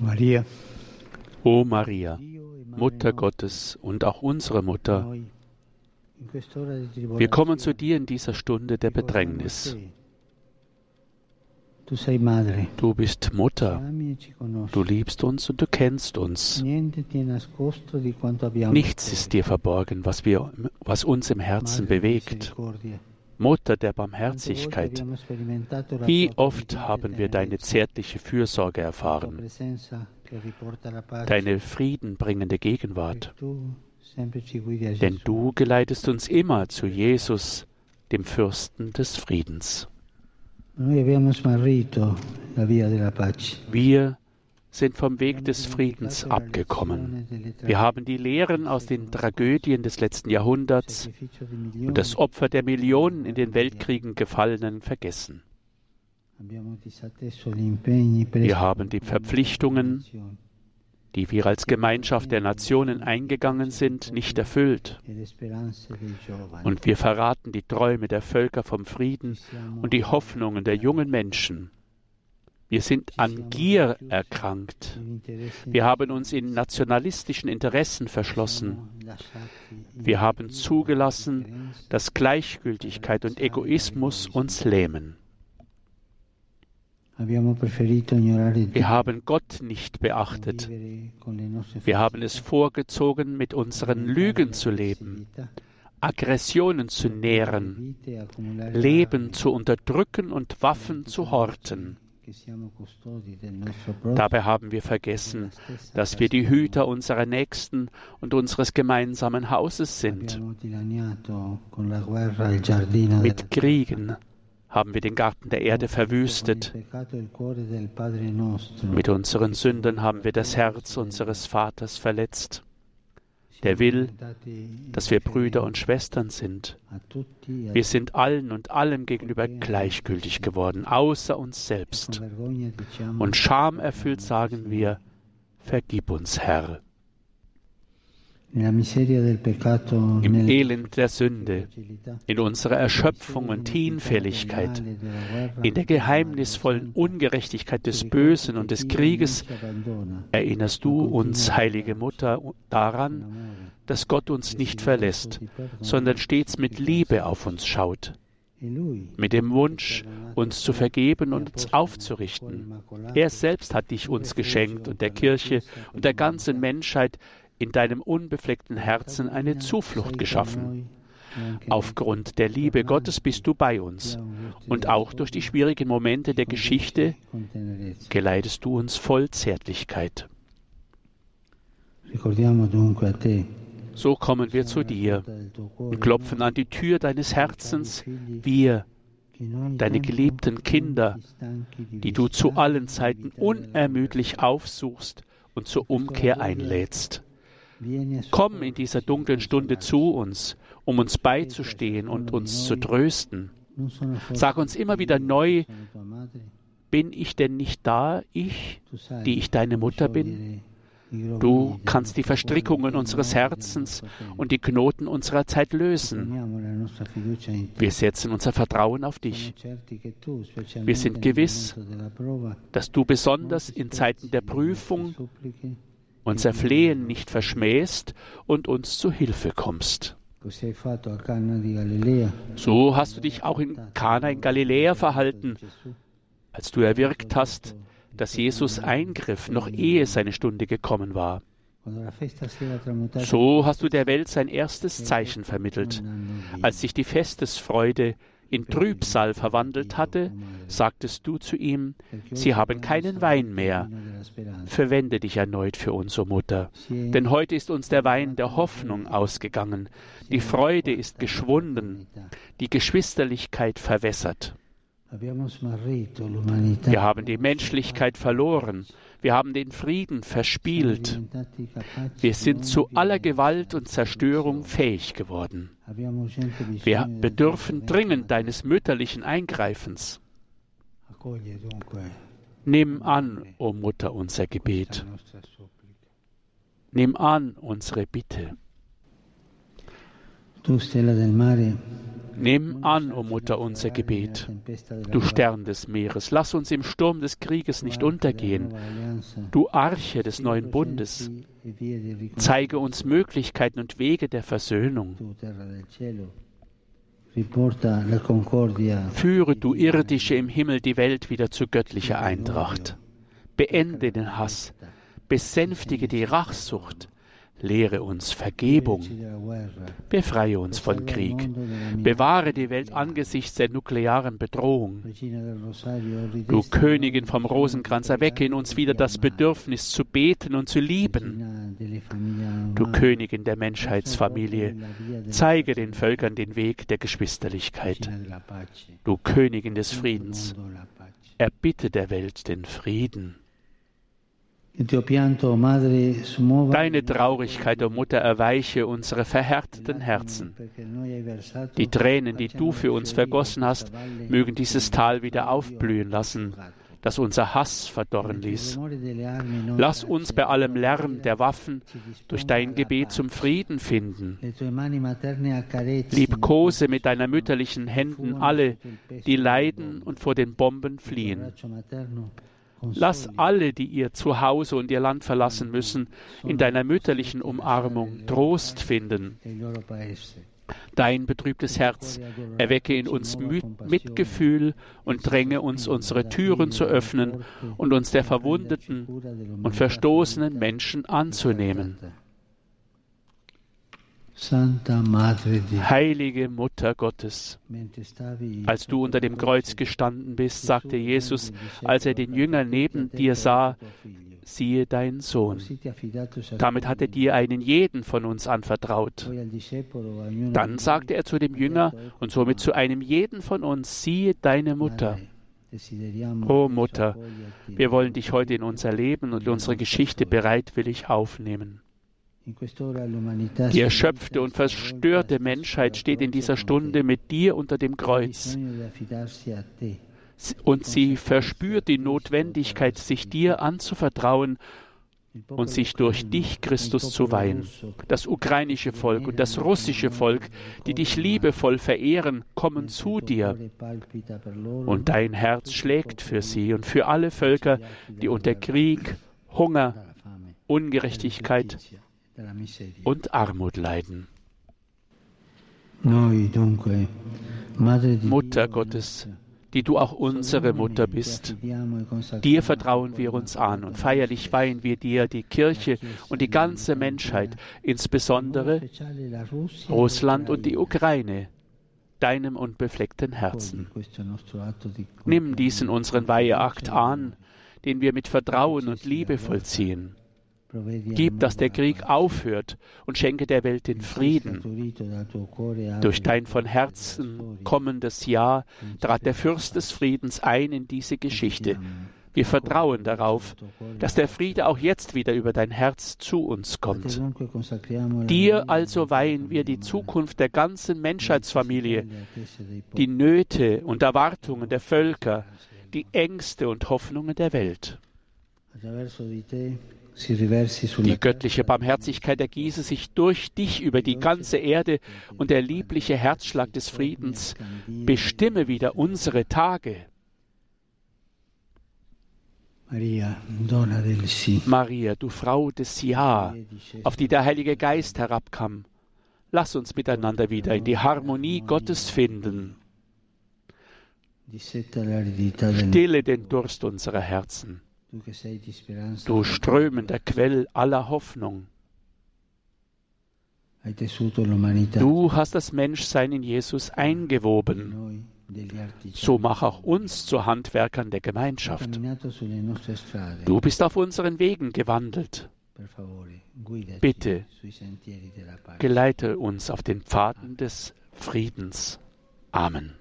Maria, O Maria, Mutter Gottes und auch unsere Mutter, wir kommen zu dir in dieser Stunde der Bedrängnis. Du bist Mutter, du liebst uns und du kennst uns. Nichts ist dir verborgen, was, wir, was uns im Herzen bewegt. Mutter der Barmherzigkeit, wie oft provvidenza haben wir e deine zärtliche Fürsorge erfahren, deine friedenbringende Gegenwart. e Denn du geleitest uns immer zu Jesus, dem Fürsten des Friedens. Wir sind vom Weg des Friedens abgekommen. Wir haben die Lehren aus den Tragödien des letzten Jahrhunderts und das Opfer der Millionen in den Weltkriegen Gefallenen vergessen. Wir haben die Verpflichtungen, die wir als Gemeinschaft der Nationen eingegangen sind, nicht erfüllt. Und wir verraten die Träume der Völker vom Frieden und die Hoffnungen der jungen Menschen. Wir sind an Gier erkrankt. Wir haben uns in nationalistischen Interessen verschlossen. Wir haben zugelassen, dass Gleichgültigkeit und Egoismus uns lähmen. Wir haben Gott nicht beachtet. Wir haben es vorgezogen, mit unseren Lügen zu leben, Aggressionen zu nähren, Leben zu unterdrücken und Waffen zu horten. Dabei haben wir vergessen, dass wir die Hüter unserer Nächsten und unseres gemeinsamen Hauses sind. Mit Kriegen haben wir den Garten der Erde verwüstet. Mit unseren Sünden haben wir das Herz unseres Vaters verletzt. Der will, dass wir Brüder und Schwestern sind. Wir sind allen und allem gegenüber gleichgültig geworden, außer uns selbst. Und schamerfüllt sagen wir, vergib uns, Herr. Im Elend der Sünde, in unserer Erschöpfung und Hinfälligkeit, in der geheimnisvollen Ungerechtigkeit des Bösen und des Krieges erinnerst du uns, heilige Mutter, daran, dass Gott uns nicht verlässt, sondern stets mit Liebe auf uns schaut, mit dem Wunsch, uns zu vergeben und uns aufzurichten. Er selbst hat dich uns geschenkt und der Kirche und der ganzen Menschheit in deinem unbefleckten Herzen eine Zuflucht geschaffen. Aufgrund der Liebe Gottes bist du bei uns und auch durch die schwierigen Momente der Geschichte geleitest du uns voll Zärtlichkeit. So kommen wir zu dir und klopfen an die Tür deines Herzens, wir, deine geliebten Kinder, die du zu allen Zeiten unermüdlich aufsuchst und zur Umkehr einlädst. Komm in dieser dunklen Stunde zu uns, um uns beizustehen und uns zu trösten. Sag uns immer wieder neu, bin ich denn nicht da, ich, die ich deine Mutter bin? Du kannst die Verstrickungen unseres Herzens und die Knoten unserer Zeit lösen. Wir setzen unser Vertrauen auf dich. Wir sind gewiss, dass du besonders in Zeiten der Prüfung unser Flehen nicht verschmähst und uns zu Hilfe kommst. So hast du dich auch in Kana in Galiläa verhalten, als du erwirkt hast, dass Jesus eingriff, noch ehe seine Stunde gekommen war. So hast du der Welt sein erstes Zeichen vermittelt. Als sich die Festesfreude in Trübsal verwandelt hatte, sagtest du zu ihm, sie haben keinen Wein mehr. Verwende dich erneut für uns, o Mutter, denn heute ist uns der Wein der Hoffnung ausgegangen, die Freude ist geschwunden, die Geschwisterlichkeit verwässert. Wir haben die Menschlichkeit verloren. Wir haben den Frieden verspielt. Wir sind zu aller Gewalt und Zerstörung fähig geworden. Wir bedürfen dringend deines mütterlichen Eingreifens. Nimm an, o Mutter, unser Gebet. Nimm an unsere Bitte. Du Stella del Mare, Nimm an, o Mutter, unser Gebet. Du Stern des Meeres, lass uns im Sturm des Krieges nicht untergehen. Du Arche des neuen Bundes, zeige uns Möglichkeiten und Wege der Versöhnung. Führe du irdische im Himmel die Welt wieder zu göttlicher Eintracht. Beende den Hass, besänftige die Rachsucht, Lehre uns Vergebung. Befreie uns von Krieg. Bewahre die Welt angesichts der nuklearen Bedrohung. Du Königin vom Rosenkranz, erwecke in uns wieder das Bedürfnis zu beten und zu lieben. Du Königin der Menschheitsfamilie, zeige den Völkern den Weg der Geschwisterlichkeit. Du Königin des Friedens, erbitte der Welt den Frieden. Deine Traurigkeit, o oh Mutter, erweiche unsere verhärteten Herzen. Die Tränen, die du für uns vergossen hast, mögen dieses Tal wieder aufblühen lassen, das unser Hass verdorren ließ. Lass uns bei allem Lärm der Waffen durch dein Gebet zum Frieden finden. Liebkose mit deiner mütterlichen Händen alle, die leiden und vor den Bomben fliehen. Lass alle, die ihr Zuhause und ihr Land verlassen müssen, in deiner mütterlichen Umarmung Trost finden. Dein betrübtes Herz erwecke in uns Mitgefühl und dränge uns, unsere Türen zu öffnen und uns der verwundeten und verstoßenen Menschen anzunehmen. Heilige Mutter Gottes, als du unter dem Kreuz gestanden bist, sagte Jesus, als er den Jünger neben dir sah, siehe deinen Sohn. Damit hat er dir einen jeden von uns anvertraut. Dann sagte er zu dem Jünger und somit zu einem jeden von uns, siehe deine Mutter. O Mutter, wir wollen dich heute in unser Leben und unsere Geschichte bereitwillig aufnehmen. Die erschöpfte und verstörte Menschheit steht in dieser Stunde mit dir unter dem Kreuz. Und sie verspürt die Notwendigkeit, sich dir anzuvertrauen und sich durch dich, Christus, zu weihen. Das ukrainische Volk und das russische Volk, die dich liebevoll verehren, kommen zu dir. Und dein Herz schlägt für sie und für alle Völker, die unter Krieg, Hunger, Ungerechtigkeit und Armut leiden. Mutter Gottes, die du auch unsere Mutter bist. Dir vertrauen wir uns an und feierlich weihen wir dir die Kirche und die ganze Menschheit, insbesondere Russland und die Ukraine, deinem unbefleckten Herzen. Nimm diesen unseren Weiheakt an, den wir mit Vertrauen und Liebe vollziehen. Gib, dass der Krieg aufhört und schenke der Welt den Frieden. Durch dein von Herzen kommendes Ja trat der Fürst des Friedens ein in diese Geschichte. Wir vertrauen darauf, dass der Friede auch jetzt wieder über dein Herz zu uns kommt. Dir also weihen wir die Zukunft der ganzen Menschheitsfamilie, die Nöte und Erwartungen der Völker, die Ängste und Hoffnungen der Welt. Die göttliche Barmherzigkeit ergieße sich durch dich über die ganze Erde und der liebliche Herzschlag des Friedens bestimme wieder unsere Tage. Maria, du Frau des Ja, auf die der Heilige Geist herabkam, lass uns miteinander wieder in die Harmonie Gottes finden. Stille den Durst unserer Herzen du strömender Quell aller Hoffnung. Du hast das Menschsein in Jesus eingewoben. So mach auch uns zu Handwerkern der Gemeinschaft. Du bist auf unseren Wegen gewandelt. Bitte, geleite uns auf den Pfaden des Friedens. Amen.